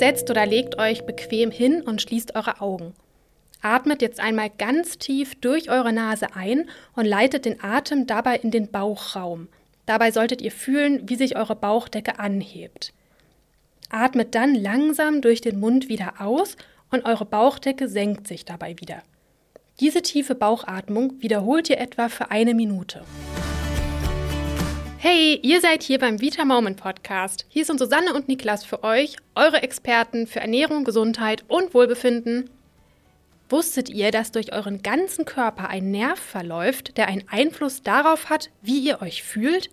Setzt oder legt euch bequem hin und schließt eure Augen. Atmet jetzt einmal ganz tief durch eure Nase ein und leitet den Atem dabei in den Bauchraum. Dabei solltet ihr fühlen, wie sich eure Bauchdecke anhebt. Atmet dann langsam durch den Mund wieder aus und eure Bauchdecke senkt sich dabei wieder. Diese tiefe Bauchatmung wiederholt ihr etwa für eine Minute. Hey, ihr seid hier beim Vita Moment Podcast. Hier sind Susanne und Niklas für euch, eure Experten für Ernährung, Gesundheit und Wohlbefinden. Wusstet ihr, dass durch euren ganzen Körper ein Nerv verläuft, der einen Einfluss darauf hat, wie ihr euch fühlt?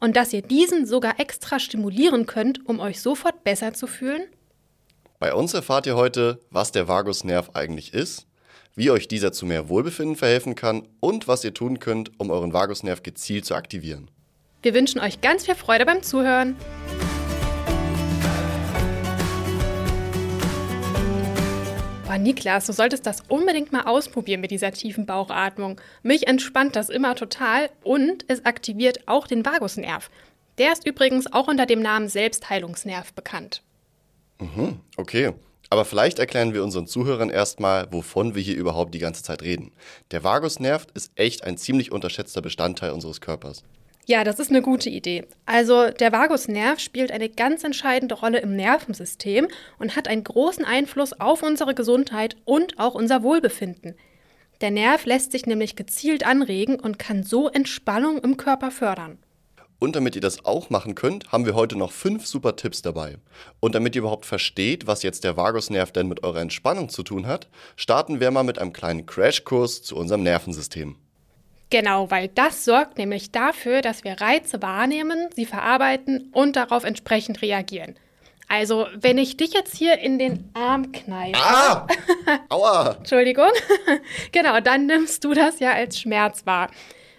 Und dass ihr diesen sogar extra stimulieren könnt, um euch sofort besser zu fühlen? Bei uns erfahrt ihr heute, was der Vagusnerv eigentlich ist, wie euch dieser zu mehr Wohlbefinden verhelfen kann und was ihr tun könnt, um euren Vagusnerv gezielt zu aktivieren. Wir wünschen euch ganz viel Freude beim Zuhören. Boah, Niklas, du solltest das unbedingt mal ausprobieren mit dieser tiefen Bauchatmung. Mich entspannt das immer total und es aktiviert auch den Vagusnerv. Der ist übrigens auch unter dem Namen Selbstheilungsnerv bekannt. Mhm, okay. Aber vielleicht erklären wir unseren Zuhörern erstmal, wovon wir hier überhaupt die ganze Zeit reden. Der Vagusnerv ist echt ein ziemlich unterschätzter Bestandteil unseres Körpers. Ja, das ist eine gute Idee. Also der Vagusnerv spielt eine ganz entscheidende Rolle im Nervensystem und hat einen großen Einfluss auf unsere Gesundheit und auch unser Wohlbefinden. Der Nerv lässt sich nämlich gezielt anregen und kann so Entspannung im Körper fördern. Und damit ihr das auch machen könnt, haben wir heute noch fünf super Tipps dabei. Und damit ihr überhaupt versteht, was jetzt der Vagusnerv denn mit eurer Entspannung zu tun hat, starten wir mal mit einem kleinen Crashkurs zu unserem Nervensystem. Genau, weil das sorgt nämlich dafür, dass wir Reize wahrnehmen, sie verarbeiten und darauf entsprechend reagieren. Also, wenn ich dich jetzt hier in den Arm kneife. Ah! Aua! Entschuldigung. genau, dann nimmst du das ja als Schmerz wahr.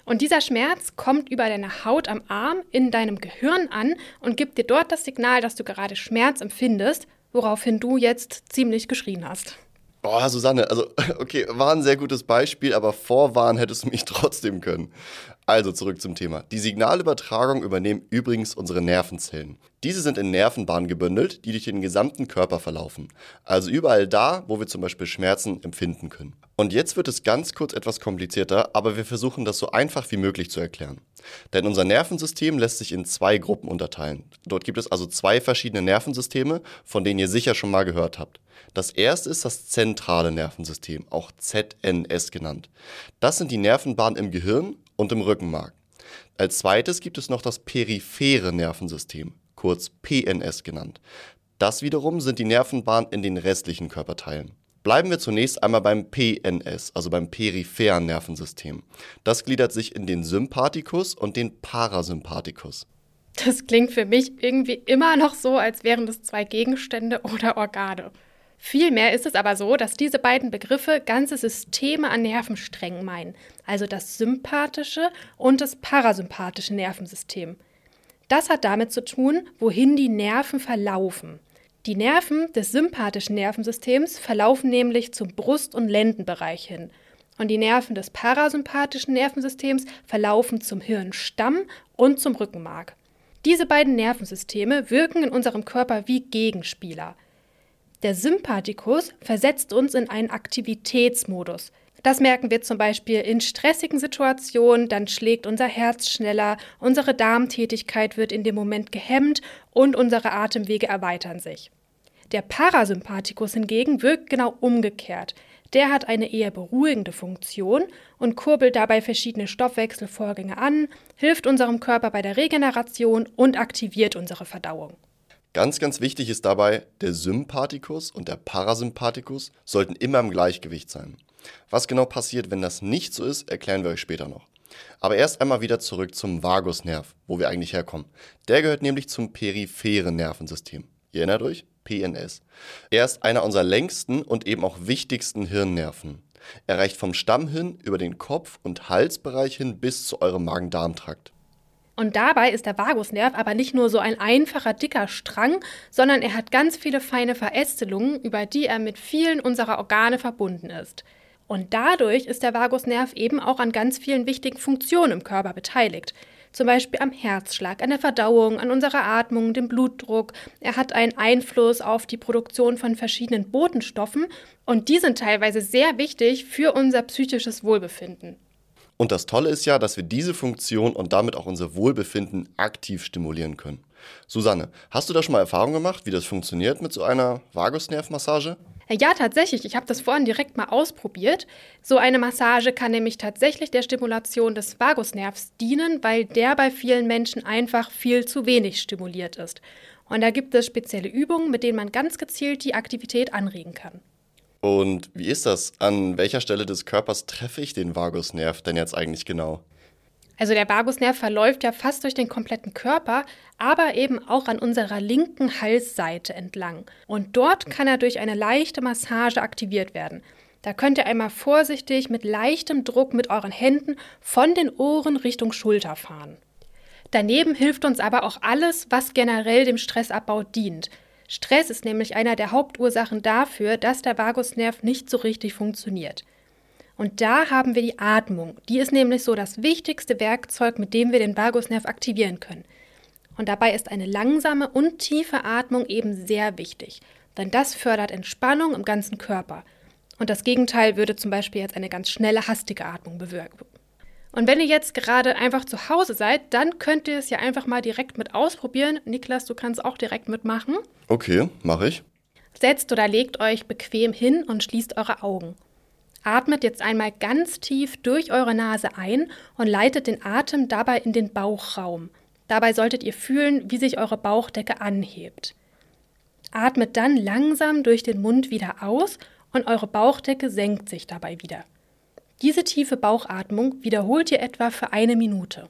Und dieser Schmerz kommt über deine Haut am Arm in deinem Gehirn an und gibt dir dort das Signal, dass du gerade Schmerz empfindest, woraufhin du jetzt ziemlich geschrien hast. Boah, Susanne, also, okay, war ein sehr gutes Beispiel, aber vorwarnen hättest du mich trotzdem können. Also zurück zum Thema. Die Signalübertragung übernehmen übrigens unsere Nervenzellen. Diese sind in Nervenbahnen gebündelt, die durch den gesamten Körper verlaufen. Also überall da, wo wir zum Beispiel Schmerzen empfinden können. Und jetzt wird es ganz kurz etwas komplizierter, aber wir versuchen das so einfach wie möglich zu erklären. Denn unser Nervensystem lässt sich in zwei Gruppen unterteilen. Dort gibt es also zwei verschiedene Nervensysteme, von denen ihr sicher schon mal gehört habt. Das erste ist das zentrale Nervensystem, auch ZNS genannt. Das sind die Nervenbahnen im Gehirn und im Rückenmark. Als zweites gibt es noch das periphere Nervensystem, kurz PNS genannt. Das wiederum sind die Nervenbahnen in den restlichen Körperteilen. Bleiben wir zunächst einmal beim PNS, also beim peripheren Nervensystem. Das gliedert sich in den Sympathikus und den Parasympathikus. Das klingt für mich irgendwie immer noch so, als wären das zwei Gegenstände oder Organe. Vielmehr ist es aber so, dass diese beiden Begriffe ganze Systeme an Nervensträngen meinen, also das sympathische und das parasympathische Nervensystem. Das hat damit zu tun, wohin die Nerven verlaufen. Die Nerven des sympathischen Nervensystems verlaufen nämlich zum Brust- und Lendenbereich hin. Und die Nerven des parasympathischen Nervensystems verlaufen zum Hirnstamm und zum Rückenmark. Diese beiden Nervensysteme wirken in unserem Körper wie Gegenspieler. Der Sympathikus versetzt uns in einen Aktivitätsmodus. Das merken wir zum Beispiel in stressigen Situationen, dann schlägt unser Herz schneller, unsere Darmtätigkeit wird in dem Moment gehemmt und unsere Atemwege erweitern sich. Der Parasympathikus hingegen wirkt genau umgekehrt. Der hat eine eher beruhigende Funktion und kurbelt dabei verschiedene Stoffwechselvorgänge an, hilft unserem Körper bei der Regeneration und aktiviert unsere Verdauung. Ganz, ganz wichtig ist dabei, der Sympathikus und der Parasympathikus sollten immer im Gleichgewicht sein. Was genau passiert, wenn das nicht so ist, erklären wir euch später noch. Aber erst einmal wieder zurück zum Vagusnerv, wo wir eigentlich herkommen. Der gehört nämlich zum peripheren Nervensystem. Ihr erinnert euch? PNS. Er ist einer unserer längsten und eben auch wichtigsten Hirnnerven. Er reicht vom Stammhirn über den Kopf- und Halsbereich hin bis zu eurem Magen-Darm-Trakt. Und dabei ist der Vagusnerv aber nicht nur so ein einfacher, dicker Strang, sondern er hat ganz viele feine Verästelungen, über die er mit vielen unserer Organe verbunden ist. Und dadurch ist der Vagusnerv eben auch an ganz vielen wichtigen Funktionen im Körper beteiligt. zum Beispiel am Herzschlag, an der Verdauung, an unserer Atmung, dem Blutdruck. Er hat einen Einfluss auf die Produktion von verschiedenen Botenstoffen und die sind teilweise sehr wichtig für unser psychisches Wohlbefinden. Und das Tolle ist ja, dass wir diese Funktion und damit auch unser Wohlbefinden aktiv stimulieren können. Susanne, hast du da schon mal Erfahrung gemacht, wie das funktioniert mit so einer Vagusnervmassage? Ja, tatsächlich. Ich habe das vorhin direkt mal ausprobiert. So eine Massage kann nämlich tatsächlich der Stimulation des Vagusnervs dienen, weil der bei vielen Menschen einfach viel zu wenig stimuliert ist. Und da gibt es spezielle Übungen, mit denen man ganz gezielt die Aktivität anregen kann. Und wie ist das? An welcher Stelle des Körpers treffe ich den Vagusnerv denn jetzt eigentlich genau? Also der Vagusnerv verläuft ja fast durch den kompletten Körper, aber eben auch an unserer linken Halsseite entlang. Und dort kann er durch eine leichte Massage aktiviert werden. Da könnt ihr einmal vorsichtig mit leichtem Druck mit euren Händen von den Ohren Richtung Schulter fahren. Daneben hilft uns aber auch alles, was generell dem Stressabbau dient. Stress ist nämlich einer der Hauptursachen dafür, dass der Vagusnerv nicht so richtig funktioniert. Und da haben wir die Atmung. Die ist nämlich so das wichtigste Werkzeug, mit dem wir den Vagusnerv aktivieren können. Und dabei ist eine langsame und tiefe Atmung eben sehr wichtig, denn das fördert Entspannung im ganzen Körper. Und das Gegenteil würde zum Beispiel jetzt eine ganz schnelle, hastige Atmung bewirken. Und wenn ihr jetzt gerade einfach zu Hause seid, dann könnt ihr es ja einfach mal direkt mit ausprobieren. Niklas, du kannst auch direkt mitmachen. Okay, mache ich. Setzt oder legt euch bequem hin und schließt eure Augen. Atmet jetzt einmal ganz tief durch eure Nase ein und leitet den Atem dabei in den Bauchraum. Dabei solltet ihr fühlen, wie sich eure Bauchdecke anhebt. Atmet dann langsam durch den Mund wieder aus und eure Bauchdecke senkt sich dabei wieder. Diese tiefe Bauchatmung wiederholt ihr etwa für eine Minute.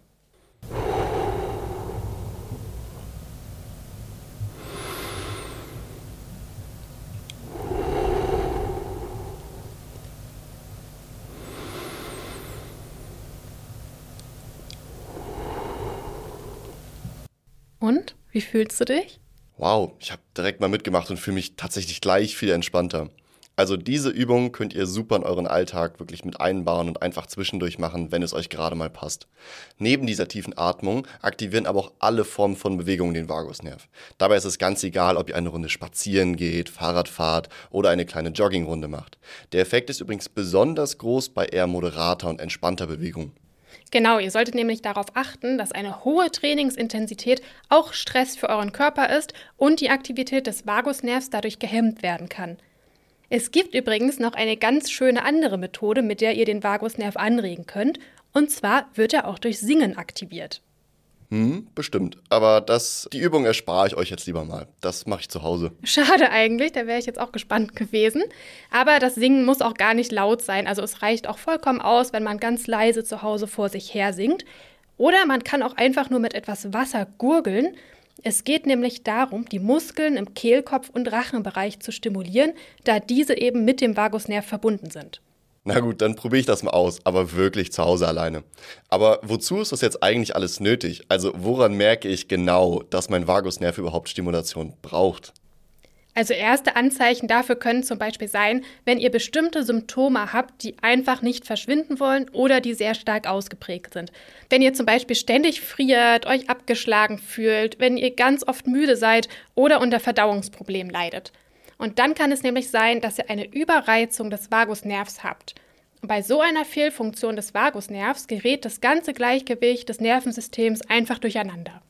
Und? Wie fühlst du dich? Wow, ich habe direkt mal mitgemacht und fühle mich tatsächlich gleich viel entspannter. Also diese Übung könnt ihr super in euren Alltag wirklich mit einbauen und einfach zwischendurch machen, wenn es euch gerade mal passt. Neben dieser tiefen Atmung aktivieren aber auch alle Formen von Bewegung den Vagusnerv. Dabei ist es ganz egal, ob ihr eine Runde spazieren geht, Fahrrad fahrt oder eine kleine Joggingrunde macht. Der Effekt ist übrigens besonders groß bei eher moderater und entspannter Bewegung. Genau, ihr solltet nämlich darauf achten, dass eine hohe Trainingsintensität auch Stress für euren Körper ist und die Aktivität des Vagusnervs dadurch gehemmt werden kann. Es gibt übrigens noch eine ganz schöne andere Methode, mit der ihr den Vagusnerv anregen könnt, und zwar wird er auch durch Singen aktiviert. Hm, bestimmt. Aber das, die Übung erspare ich euch jetzt lieber mal. Das mache ich zu Hause. Schade eigentlich, da wäre ich jetzt auch gespannt gewesen. Aber das Singen muss auch gar nicht laut sein. Also es reicht auch vollkommen aus, wenn man ganz leise zu Hause vor sich her singt. Oder man kann auch einfach nur mit etwas Wasser gurgeln. Es geht nämlich darum, die Muskeln im Kehlkopf und Rachenbereich zu stimulieren, da diese eben mit dem Vagusnerv verbunden sind. Na gut, dann probiere ich das mal aus, aber wirklich zu Hause alleine. Aber wozu ist das jetzt eigentlich alles nötig? Also woran merke ich genau, dass mein Vagusnerv überhaupt Stimulation braucht? Also erste Anzeichen dafür können zum Beispiel sein, wenn ihr bestimmte Symptome habt, die einfach nicht verschwinden wollen oder die sehr stark ausgeprägt sind. Wenn ihr zum Beispiel ständig friert, euch abgeschlagen fühlt, wenn ihr ganz oft müde seid oder unter Verdauungsproblemen leidet. Und dann kann es nämlich sein, dass ihr eine Überreizung des Vagusnervs habt. Und bei so einer Fehlfunktion des Vagusnervs gerät das ganze Gleichgewicht des Nervensystems einfach durcheinander.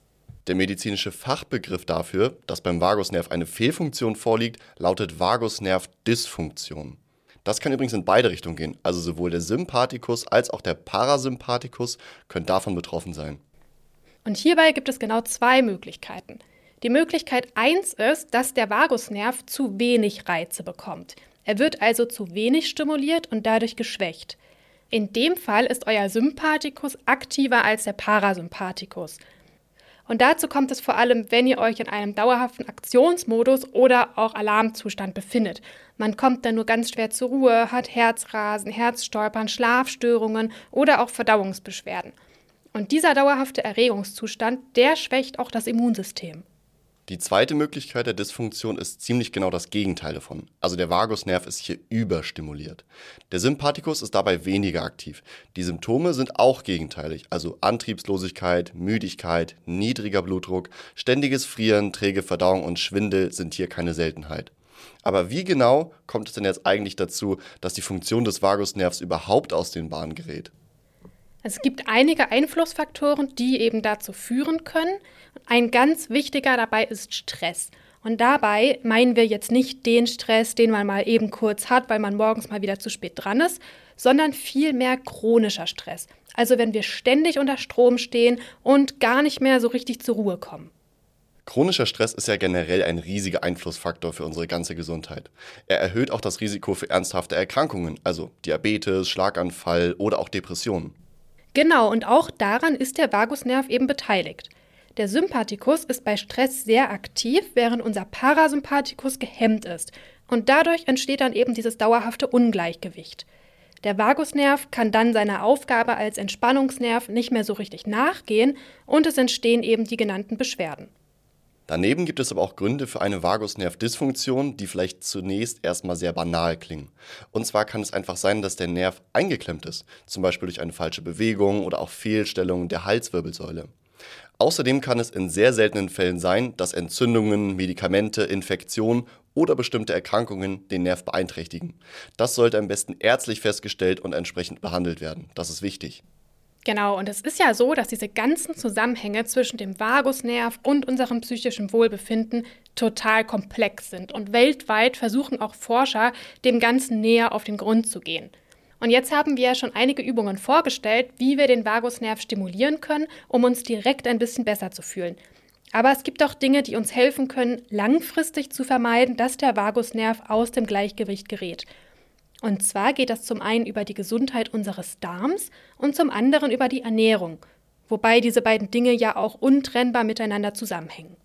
Der medizinische Fachbegriff dafür, dass beim Vagusnerv eine Fehlfunktion vorliegt, lautet Vagusnervdysfunktion. Das kann übrigens in beide Richtungen gehen, also sowohl der Sympathikus als auch der Parasympathikus können davon betroffen sein. Und hierbei gibt es genau zwei Möglichkeiten. Die Möglichkeit 1 ist, dass der Vagusnerv zu wenig Reize bekommt. Er wird also zu wenig stimuliert und dadurch geschwächt. In dem Fall ist euer Sympathikus aktiver als der Parasympathikus. Und dazu kommt es vor allem, wenn ihr euch in einem dauerhaften Aktionsmodus oder auch Alarmzustand befindet. Man kommt dann nur ganz schwer zur Ruhe, hat Herzrasen, Herzstolpern, Schlafstörungen oder auch Verdauungsbeschwerden. Und dieser dauerhafte Erregungszustand, der schwächt auch das Immunsystem. Die zweite Möglichkeit der Dysfunktion ist ziemlich genau das Gegenteil davon. Also der Vagusnerv ist hier überstimuliert. Der Sympathikus ist dabei weniger aktiv. Die Symptome sind auch gegenteilig, also Antriebslosigkeit, Müdigkeit, niedriger Blutdruck, ständiges Frieren, träge Verdauung und Schwindel sind hier keine Seltenheit. Aber wie genau kommt es denn jetzt eigentlich dazu, dass die Funktion des Vagusnervs überhaupt aus den Bahnen gerät? Es gibt einige Einflussfaktoren, die eben dazu führen können. Ein ganz wichtiger dabei ist Stress. Und dabei meinen wir jetzt nicht den Stress, den man mal eben kurz hat, weil man morgens mal wieder zu spät dran ist, sondern vielmehr chronischer Stress. Also wenn wir ständig unter Strom stehen und gar nicht mehr so richtig zur Ruhe kommen. Chronischer Stress ist ja generell ein riesiger Einflussfaktor für unsere ganze Gesundheit. Er erhöht auch das Risiko für ernsthafte Erkrankungen, also Diabetes, Schlaganfall oder auch Depressionen. Genau, und auch daran ist der Vagusnerv eben beteiligt. Der Sympathikus ist bei Stress sehr aktiv, während unser Parasympathikus gehemmt ist. Und dadurch entsteht dann eben dieses dauerhafte Ungleichgewicht. Der Vagusnerv kann dann seiner Aufgabe als Entspannungsnerv nicht mehr so richtig nachgehen und es entstehen eben die genannten Beschwerden. Daneben gibt es aber auch Gründe für eine Vagusnervdysfunktion, die vielleicht zunächst erstmal sehr banal klingen. Und zwar kann es einfach sein, dass der Nerv eingeklemmt ist, zum Beispiel durch eine falsche Bewegung oder auch Fehlstellungen der Halswirbelsäule. Außerdem kann es in sehr seltenen Fällen sein, dass Entzündungen, Medikamente, Infektionen oder bestimmte Erkrankungen den Nerv beeinträchtigen. Das sollte am besten ärztlich festgestellt und entsprechend behandelt werden. Das ist wichtig. Genau, und es ist ja so, dass diese ganzen Zusammenhänge zwischen dem Vagusnerv und unserem psychischen Wohlbefinden total komplex sind. Und weltweit versuchen auch Forscher, dem Ganzen näher auf den Grund zu gehen. Und jetzt haben wir ja schon einige Übungen vorgestellt, wie wir den Vagusnerv stimulieren können, um uns direkt ein bisschen besser zu fühlen. Aber es gibt auch Dinge, die uns helfen können, langfristig zu vermeiden, dass der Vagusnerv aus dem Gleichgewicht gerät. Und zwar geht das zum einen über die Gesundheit unseres Darms und zum anderen über die Ernährung, wobei diese beiden Dinge ja auch untrennbar miteinander zusammenhängen.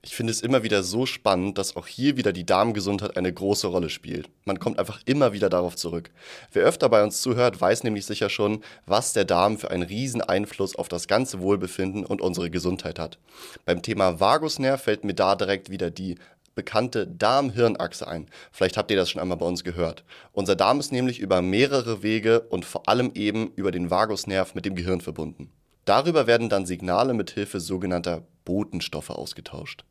Ich finde es immer wieder so spannend, dass auch hier wieder die Darmgesundheit eine große Rolle spielt. Man kommt einfach immer wieder darauf zurück. Wer öfter bei uns zuhört, weiß nämlich sicher schon, was der Darm für einen riesen Einfluss auf das ganze Wohlbefinden und unsere Gesundheit hat. Beim Thema Vagusnerv fällt mir da direkt wieder die bekannte Darm-Hirn-Achse ein. Vielleicht habt ihr das schon einmal bei uns gehört. Unser Darm ist nämlich über mehrere Wege und vor allem eben über den Vagusnerv mit dem Gehirn verbunden. Darüber werden dann Signale mit Hilfe sogenannter Botenstoffe ausgetauscht.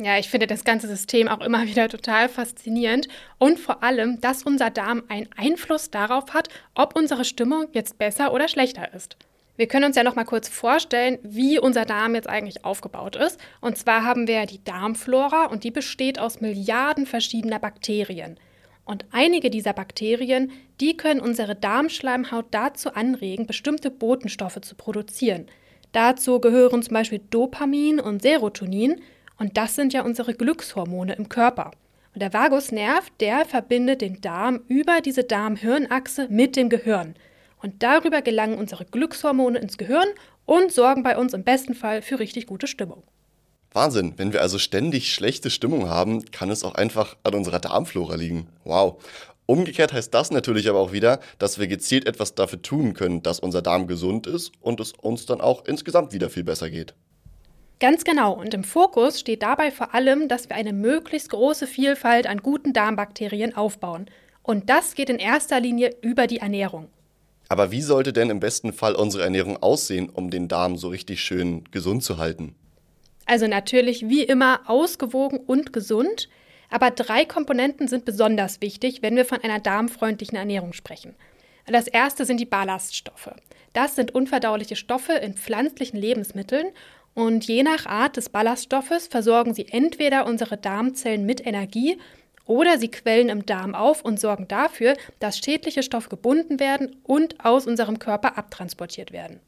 Ja, ich finde das ganze System auch immer wieder total faszinierend und vor allem, dass unser Darm einen Einfluss darauf hat, ob unsere Stimmung jetzt besser oder schlechter ist. Wir können uns ja noch mal kurz vorstellen, wie unser Darm jetzt eigentlich aufgebaut ist. Und zwar haben wir ja die Darmflora und die besteht aus Milliarden verschiedener Bakterien. Und einige dieser Bakterien, die können unsere Darmschleimhaut dazu anregen, bestimmte Botenstoffe zu produzieren. Dazu gehören zum Beispiel Dopamin und Serotonin und das sind ja unsere Glückshormone im Körper. Und der Vagusnerv, der verbindet den Darm über diese Darm-Hirn-Achse mit dem Gehirn. Und darüber gelangen unsere Glückshormone ins Gehirn und sorgen bei uns im besten Fall für richtig gute Stimmung. Wahnsinn, wenn wir also ständig schlechte Stimmung haben, kann es auch einfach an unserer Darmflora liegen. Wow. Umgekehrt heißt das natürlich aber auch wieder, dass wir gezielt etwas dafür tun können, dass unser Darm gesund ist und es uns dann auch insgesamt wieder viel besser geht. Ganz genau. Und im Fokus steht dabei vor allem, dass wir eine möglichst große Vielfalt an guten Darmbakterien aufbauen. Und das geht in erster Linie über die Ernährung. Aber wie sollte denn im besten Fall unsere Ernährung aussehen, um den Darm so richtig schön gesund zu halten? Also natürlich wie immer ausgewogen und gesund, aber drei Komponenten sind besonders wichtig, wenn wir von einer darmfreundlichen Ernährung sprechen. Das erste sind die Ballaststoffe. Das sind unverdauliche Stoffe in pflanzlichen Lebensmitteln und je nach Art des Ballaststoffes versorgen sie entweder unsere Darmzellen mit Energie oder sie quellen im Darm auf und sorgen dafür, dass schädliche Stoffe gebunden werden und aus unserem Körper abtransportiert werden.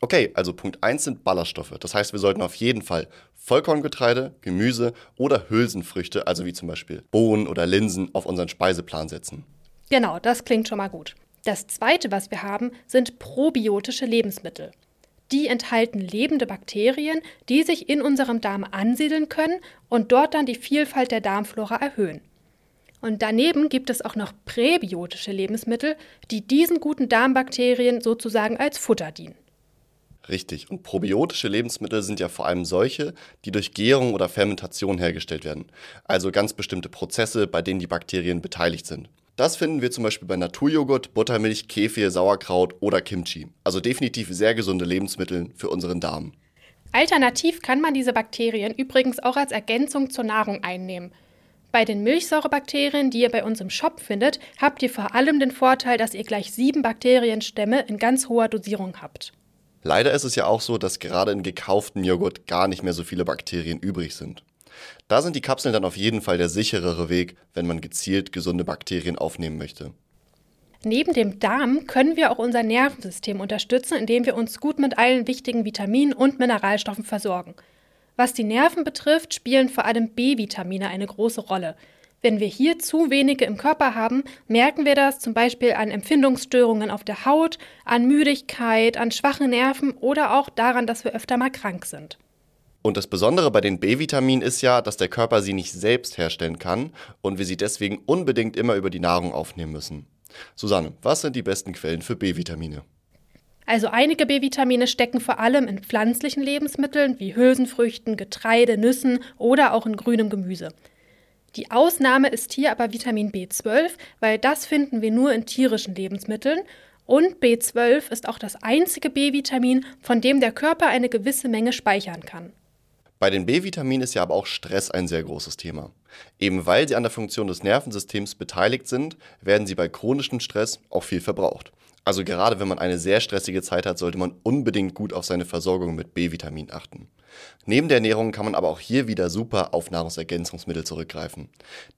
Okay, also Punkt 1 sind Ballaststoffe. Das heißt, wir sollten auf jeden Fall Vollkorngetreide, Gemüse oder Hülsenfrüchte, also wie zum Beispiel Bohnen oder Linsen, auf unseren Speiseplan setzen. Genau, das klingt schon mal gut. Das zweite, was wir haben, sind probiotische Lebensmittel. Die enthalten lebende Bakterien, die sich in unserem Darm ansiedeln können und dort dann die Vielfalt der Darmflora erhöhen. Und daneben gibt es auch noch präbiotische Lebensmittel, die diesen guten Darmbakterien sozusagen als Futter dienen. Richtig. Und probiotische Lebensmittel sind ja vor allem solche, die durch Gärung oder Fermentation hergestellt werden. Also ganz bestimmte Prozesse, bei denen die Bakterien beteiligt sind. Das finden wir zum Beispiel bei Naturjoghurt, Buttermilch, Kefir, Sauerkraut oder Kimchi. Also definitiv sehr gesunde Lebensmittel für unseren Darm. Alternativ kann man diese Bakterien übrigens auch als Ergänzung zur Nahrung einnehmen. Bei den Milchsäurebakterien, die ihr bei uns im Shop findet, habt ihr vor allem den Vorteil, dass ihr gleich sieben Bakterienstämme in ganz hoher Dosierung habt. Leider ist es ja auch so, dass gerade in gekauften Joghurt gar nicht mehr so viele Bakterien übrig sind. Da sind die Kapseln dann auf jeden Fall der sicherere Weg, wenn man gezielt gesunde Bakterien aufnehmen möchte. Neben dem Darm können wir auch unser Nervensystem unterstützen, indem wir uns gut mit allen wichtigen Vitaminen und Mineralstoffen versorgen. Was die Nerven betrifft, spielen vor allem B-Vitamine eine große Rolle. Wenn wir hier zu wenige im Körper haben, merken wir das zum Beispiel an Empfindungsstörungen auf der Haut, an Müdigkeit, an schwachen Nerven oder auch daran, dass wir öfter mal krank sind. Und das Besondere bei den B-Vitaminen ist ja, dass der Körper sie nicht selbst herstellen kann und wir sie deswegen unbedingt immer über die Nahrung aufnehmen müssen. Susanne, was sind die besten Quellen für B-Vitamine? Also einige B-Vitamine stecken vor allem in pflanzlichen Lebensmitteln wie Hülsenfrüchten, Getreide, Nüssen oder auch in grünem Gemüse. Die Ausnahme ist hier aber Vitamin B12, weil das finden wir nur in tierischen Lebensmitteln und B12 ist auch das einzige B-Vitamin, von dem der Körper eine gewisse Menge speichern kann. Bei den B-Vitaminen ist ja aber auch Stress ein sehr großes Thema. Eben weil sie an der Funktion des Nervensystems beteiligt sind, werden sie bei chronischem Stress auch viel verbraucht. Also gerade wenn man eine sehr stressige Zeit hat, sollte man unbedingt gut auf seine Versorgung mit B-Vitamin achten. Neben der Ernährung kann man aber auch hier wieder super auf Nahrungsergänzungsmittel zurückgreifen.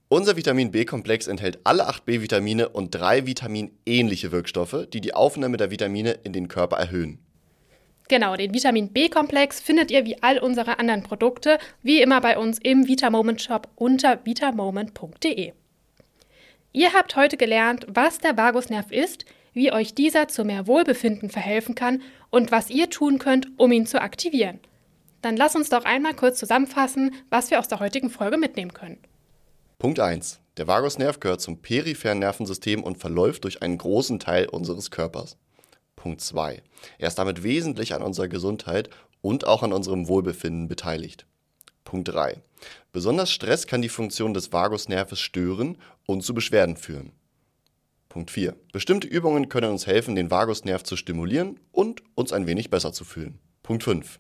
Unser Vitamin B-Komplex enthält alle acht B-Vitamine und drei vitaminähnliche Wirkstoffe, die die Aufnahme der Vitamine in den Körper erhöhen. Genau, den Vitamin B-Komplex findet ihr wie all unsere anderen Produkte, wie immer bei uns im Vitamoment Shop unter vitamoment.de. Ihr habt heute gelernt, was der Vagusnerv ist, wie euch dieser zu mehr Wohlbefinden verhelfen kann und was ihr tun könnt, um ihn zu aktivieren. Dann lass uns doch einmal kurz zusammenfassen, was wir aus der heutigen Folge mitnehmen können. Punkt 1. Der Vagusnerv gehört zum peripheren Nervensystem und verläuft durch einen großen Teil unseres Körpers. Punkt 2. Er ist damit wesentlich an unserer Gesundheit und auch an unserem Wohlbefinden beteiligt. Punkt 3. Besonders Stress kann die Funktion des Vagusnerves stören und zu Beschwerden führen. Punkt 4. Bestimmte Übungen können uns helfen, den Vagusnerv zu stimulieren und uns ein wenig besser zu fühlen. Punkt 5.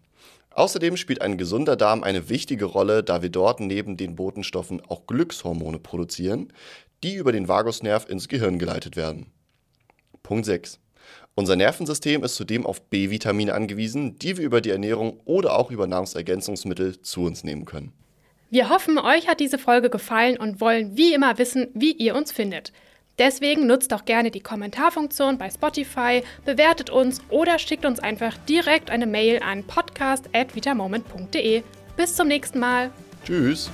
Außerdem spielt ein gesunder Darm eine wichtige Rolle, da wir dort neben den Botenstoffen auch Glückshormone produzieren, die über den Vagusnerv ins Gehirn geleitet werden. Punkt 6. Unser Nervensystem ist zudem auf B-Vitamine angewiesen, die wir über die Ernährung oder auch über Nahrungsergänzungsmittel zu uns nehmen können. Wir hoffen, euch hat diese Folge gefallen und wollen wie immer wissen, wie ihr uns findet. Deswegen nutzt auch gerne die Kommentarfunktion bei Spotify, bewertet uns oder schickt uns einfach direkt eine Mail an podcast.vitamoment.de. Bis zum nächsten Mal. Tschüss.